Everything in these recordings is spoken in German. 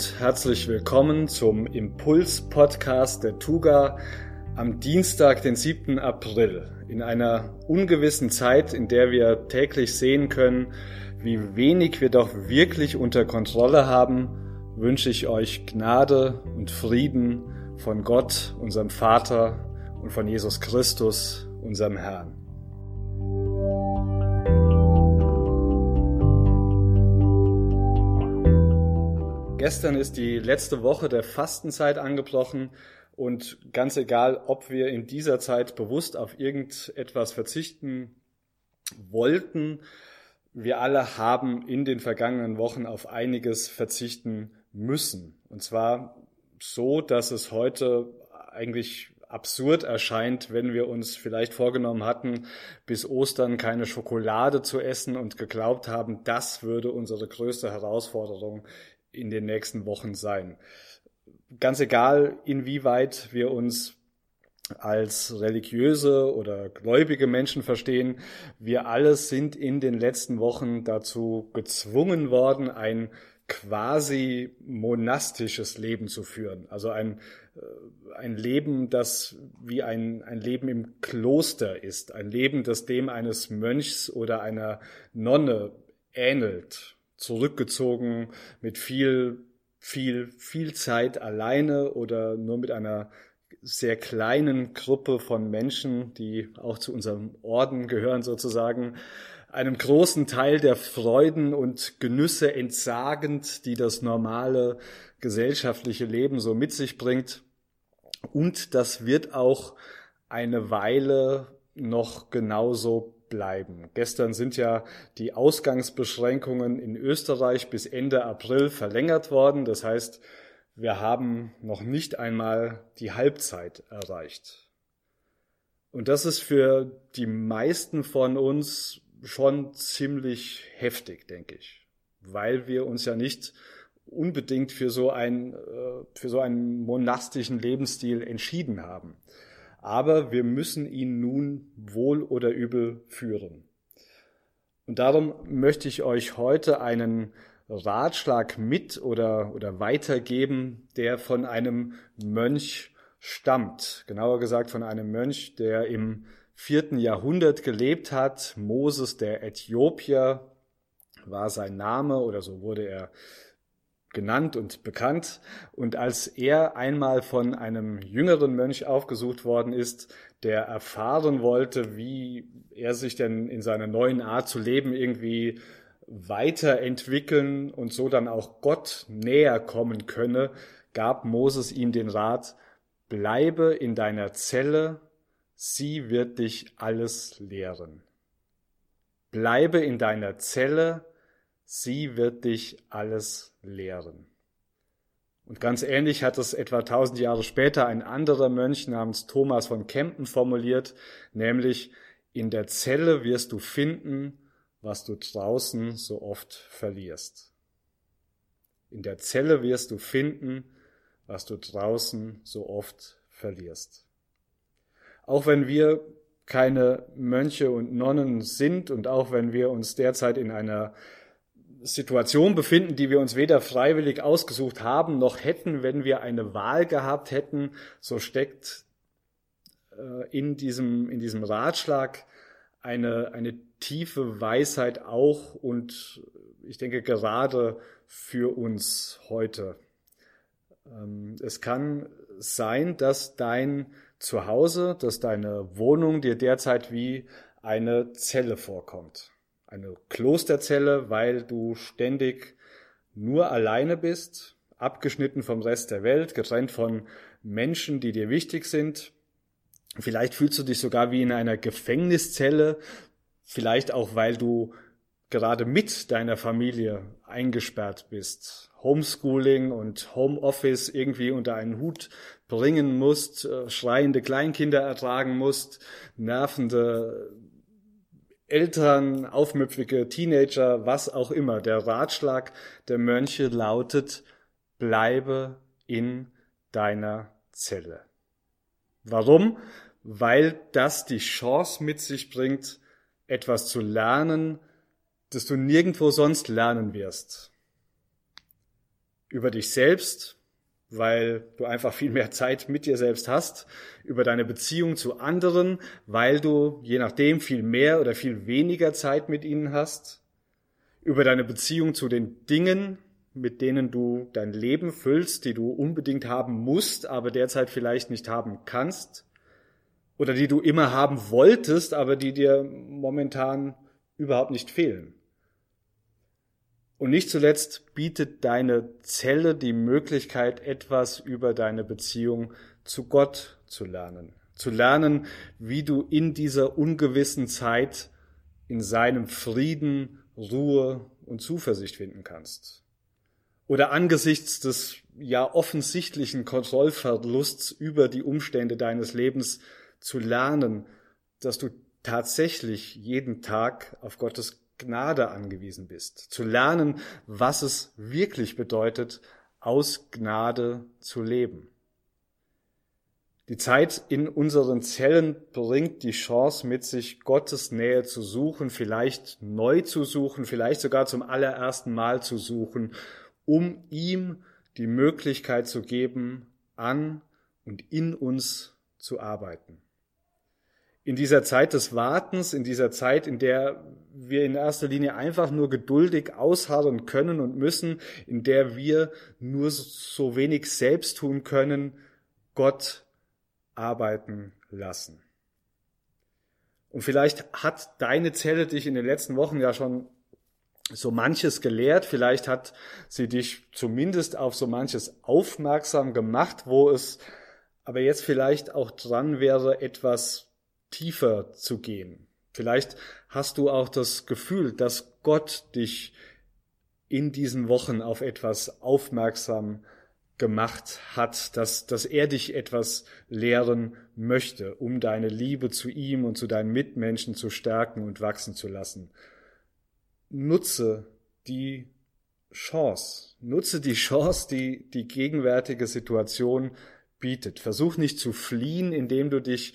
herzlich willkommen zum Impuls-Podcast der Tuga am Dienstag, den 7. April. In einer ungewissen Zeit, in der wir täglich sehen können, wie wenig wir doch wirklich unter Kontrolle haben, wünsche ich euch Gnade und Frieden von Gott, unserem Vater und von Jesus Christus, unserem Herrn. Gestern ist die letzte Woche der Fastenzeit angebrochen und ganz egal, ob wir in dieser Zeit bewusst auf irgendetwas verzichten wollten, wir alle haben in den vergangenen Wochen auf einiges verzichten müssen. Und zwar so, dass es heute eigentlich absurd erscheint, wenn wir uns vielleicht vorgenommen hatten, bis Ostern keine Schokolade zu essen und geglaubt haben, das würde unsere größte Herausforderung in den nächsten Wochen sein. Ganz egal, inwieweit wir uns als religiöse oder gläubige Menschen verstehen, wir alle sind in den letzten Wochen dazu gezwungen worden, ein quasi monastisches Leben zu führen. Also ein, äh, ein Leben, das wie ein, ein Leben im Kloster ist. Ein Leben, das dem eines Mönchs oder einer Nonne ähnelt zurückgezogen mit viel, viel, viel Zeit alleine oder nur mit einer sehr kleinen Gruppe von Menschen, die auch zu unserem Orden gehören sozusagen, einem großen Teil der Freuden und Genüsse entsagend, die das normale gesellschaftliche Leben so mit sich bringt. Und das wird auch eine Weile noch genauso bleiben. Gestern sind ja die Ausgangsbeschränkungen in Österreich bis Ende April verlängert worden. Das heißt, wir haben noch nicht einmal die Halbzeit erreicht. Und das ist für die meisten von uns schon ziemlich heftig, denke ich, weil wir uns ja nicht unbedingt für so, ein, äh, für so einen monastischen Lebensstil entschieden haben aber wir müssen ihn nun wohl oder übel führen. Und darum möchte ich euch heute einen Ratschlag mit oder, oder weitergeben, der von einem Mönch stammt. Genauer gesagt von einem Mönch, der im vierten Jahrhundert gelebt hat. Moses der Äthiopier war sein Name oder so wurde er genannt und bekannt. Und als er einmal von einem jüngeren Mönch aufgesucht worden ist, der erfahren wollte, wie er sich denn in seiner neuen Art zu leben irgendwie weiterentwickeln und so dann auch Gott näher kommen könne, gab Moses ihm den Rat, bleibe in deiner Zelle, sie wird dich alles lehren. Bleibe in deiner Zelle, sie wird dich alles lehren. Und ganz ähnlich hat es etwa tausend Jahre später ein anderer Mönch namens Thomas von Kempen formuliert, nämlich in der Zelle wirst du finden, was du draußen so oft verlierst. In der Zelle wirst du finden, was du draußen so oft verlierst. Auch wenn wir keine Mönche und Nonnen sind und auch wenn wir uns derzeit in einer Situation befinden, die wir uns weder freiwillig ausgesucht haben, noch hätten, wenn wir eine Wahl gehabt hätten. So steckt äh, in diesem, in diesem Ratschlag eine, eine tiefe Weisheit auch und ich denke gerade für uns heute. Ähm, es kann sein, dass dein Zuhause, dass deine Wohnung dir derzeit wie eine Zelle vorkommt eine Klosterzelle, weil du ständig nur alleine bist, abgeschnitten vom Rest der Welt, getrennt von Menschen, die dir wichtig sind. Vielleicht fühlst du dich sogar wie in einer Gefängniszelle, vielleicht auch, weil du gerade mit deiner Familie eingesperrt bist. Homeschooling und Homeoffice irgendwie unter einen Hut bringen musst, äh, schreiende Kleinkinder ertragen musst, nervende Eltern, aufmüpfige Teenager, was auch immer. Der Ratschlag der Mönche lautet, bleibe in deiner Zelle. Warum? Weil das die Chance mit sich bringt, etwas zu lernen, das du nirgendwo sonst lernen wirst. über dich selbst, weil du einfach viel mehr Zeit mit dir selbst hast, über deine Beziehung zu anderen, weil du je nachdem viel mehr oder viel weniger Zeit mit ihnen hast, über deine Beziehung zu den Dingen, mit denen du dein Leben füllst, die du unbedingt haben musst, aber derzeit vielleicht nicht haben kannst, oder die du immer haben wolltest, aber die dir momentan überhaupt nicht fehlen. Und nicht zuletzt bietet deine Zelle die Möglichkeit, etwas über deine Beziehung zu Gott zu lernen. Zu lernen, wie du in dieser ungewissen Zeit in seinem Frieden, Ruhe und Zuversicht finden kannst. Oder angesichts des ja offensichtlichen Kontrollverlusts über die Umstände deines Lebens zu lernen, dass du tatsächlich jeden Tag auf Gottes Gnade angewiesen bist, zu lernen, was es wirklich bedeutet, aus Gnade zu leben. Die Zeit in unseren Zellen bringt die Chance mit sich, Gottes Nähe zu suchen, vielleicht neu zu suchen, vielleicht sogar zum allerersten Mal zu suchen, um ihm die Möglichkeit zu geben, an und in uns zu arbeiten in dieser Zeit des Wartens, in dieser Zeit, in der wir in erster Linie einfach nur geduldig ausharren können und müssen, in der wir nur so wenig selbst tun können, Gott arbeiten lassen. Und vielleicht hat deine Zelle dich in den letzten Wochen ja schon so manches gelehrt, vielleicht hat sie dich zumindest auf so manches aufmerksam gemacht, wo es aber jetzt vielleicht auch dran wäre, etwas tiefer zu gehen. Vielleicht hast du auch das Gefühl, dass Gott dich in diesen Wochen auf etwas aufmerksam gemacht hat, dass, dass er dich etwas lehren möchte, um deine Liebe zu ihm und zu deinen Mitmenschen zu stärken und wachsen zu lassen. Nutze die Chance, nutze die Chance, die die gegenwärtige Situation bietet. Versuch nicht zu fliehen, indem du dich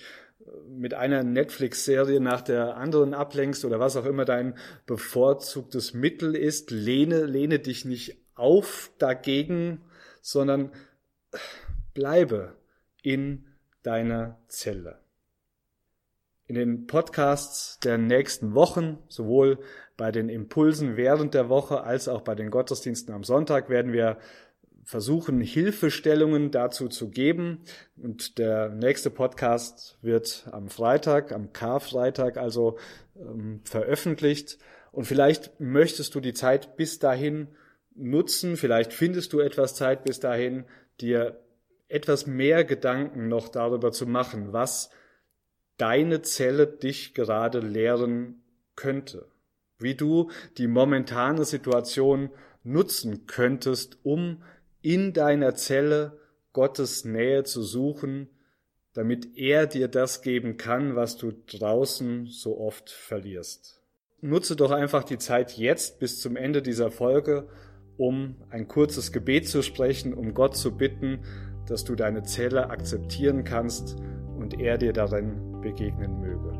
mit einer Netflix-Serie nach der anderen ablenkst oder was auch immer dein bevorzugtes Mittel ist, lehne, lehne dich nicht auf dagegen, sondern bleibe in deiner Zelle. In den Podcasts der nächsten Wochen, sowohl bei den Impulsen während der Woche als auch bei den Gottesdiensten am Sonntag, werden wir versuchen, Hilfestellungen dazu zu geben. Und der nächste Podcast wird am Freitag, am Karfreitag also ähm, veröffentlicht. Und vielleicht möchtest du die Zeit bis dahin nutzen, vielleicht findest du etwas Zeit bis dahin, dir etwas mehr Gedanken noch darüber zu machen, was deine Zelle dich gerade lehren könnte. Wie du die momentane Situation nutzen könntest, um in deiner Zelle Gottes Nähe zu suchen, damit er dir das geben kann, was du draußen so oft verlierst. Nutze doch einfach die Zeit jetzt bis zum Ende dieser Folge, um ein kurzes Gebet zu sprechen, um Gott zu bitten, dass du deine Zelle akzeptieren kannst und er dir darin begegnen möge.